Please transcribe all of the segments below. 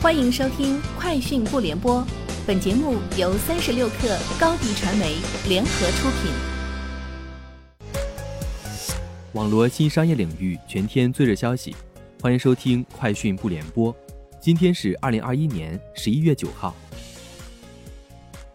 欢迎收听《快讯不联播》，本节目由三十六克高低传媒联合出品。网罗新商业领域全天最热消息，欢迎收听《快讯不联播》。今天是二零二一年十一月九号。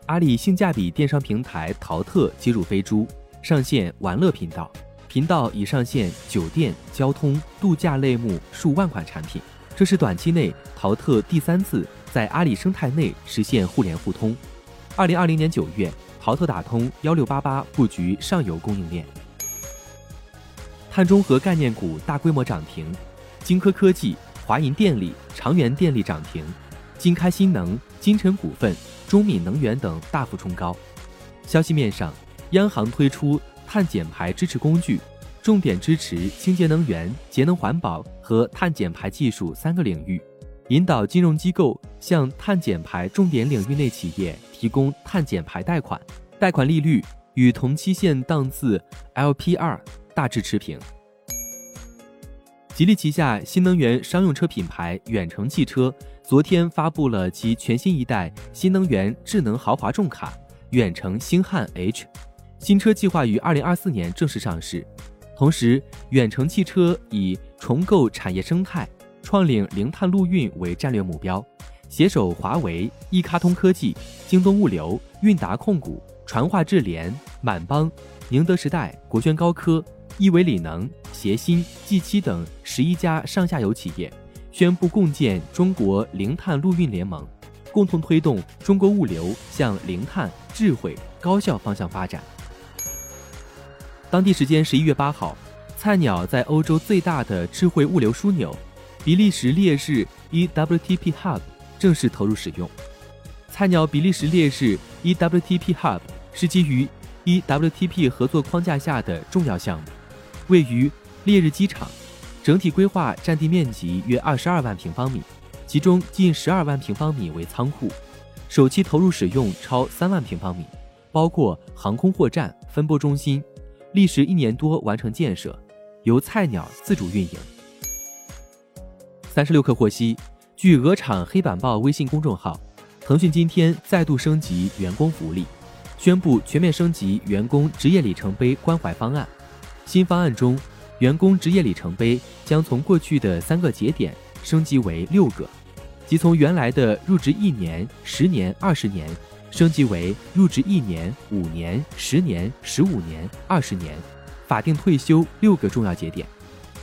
阿里性价比电商平台淘特接入飞猪，上线玩乐频道，频道已上线酒店、交通、度假类目数万款产品。这是短期内淘特第三次在阿里生态内实现互联互通。二零二零年九月，淘特打通幺六八八布局上游供应链。碳中和概念股大规模涨停，金科科技、华银电力、长源电力涨停，金开新能、金城股份。中闽能源等大幅冲高。消息面上，央行推出碳减排支持工具，重点支持清洁能源、节能环保和碳减排技术三个领域，引导金融机构向碳减排重点领域内企业提供碳减排贷款，贷款利率与同期限档次 LPR 大致持平。吉利旗下新能源商用车品牌远程汽车。昨天发布了其全新一代新能源智能豪华重卡远程星汉 H，新车计划于二零二四年正式上市。同时，远程汽车以重构产业生态、创领零碳陆运为战略目标，携手华为、易卡通科技、京东物流、韵达控股、传化智联、满帮、宁德时代、国轩高科、亿维锂能、协鑫、G 七等十一家上下游企业。宣布共建中国零碳陆运联盟，共同推动中国物流向零碳、智慧、高效方向发展。当地时间十一月八号，菜鸟在欧洲最大的智慧物流枢纽——比利时烈日 EWTP Hub 正式投入使用。菜鸟比利时烈日 EWTP Hub 是基于 EWTP 合作框架下的重要项目，位于烈日机场。整体规划占地面积约二十二万平方米，其中近十二万平方米为仓库，首期投入使用超三万平方米，包括航空货站、分拨中心，历时一年多完成建设，由菜鸟自主运营。三十六氪获悉，据鹅厂黑板报微信公众号，腾讯今天再度升级员工福利，宣布全面升级员工职业里程碑关怀方案，新方案中。员工职业里程碑将从过去的三个节点升级为六个，即从原来的入职一年、十年、二十年，升级为入职一年、五年、十年、十五年、二十年，法定退休六个重要节点，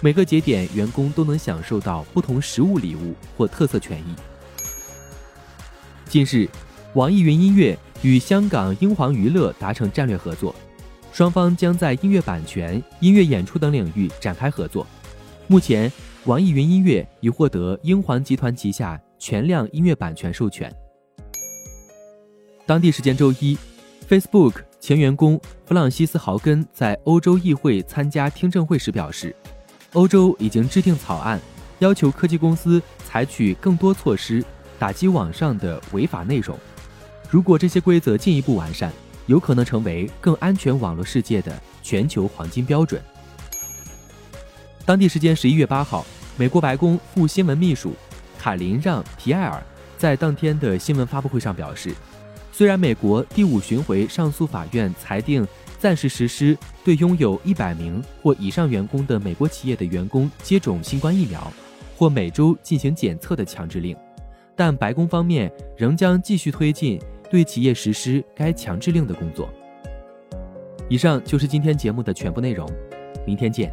每个节点员工都能享受到不同实物礼物或特色权益。近日，网易云音乐与香港英皇娱乐达成战略合作。双方将在音乐版权、音乐演出等领域展开合作。目前，网易云音乐已获得英皇集团旗下全量音乐版权授权。当地时间周一，Facebook 前员工弗朗西斯·豪根在欧洲议会参加听证会时表示，欧洲已经制定草案，要求科技公司采取更多措施打击网上的违法内容。如果这些规则进一步完善，有可能成为更安全网络世界的全球黄金标准。当地时间十一月八号，美国白宫副新闻秘书卡琳让·皮埃尔在当天的新闻发布会上表示，虽然美国第五巡回上诉法院裁定暂时实施对拥有一百名或以上员工的美国企业的员工接种新冠疫苗或每周进行检测的强制令，但白宫方面仍将继续推进。对企业实施该强制令的工作。以上就是今天节目的全部内容，明天见。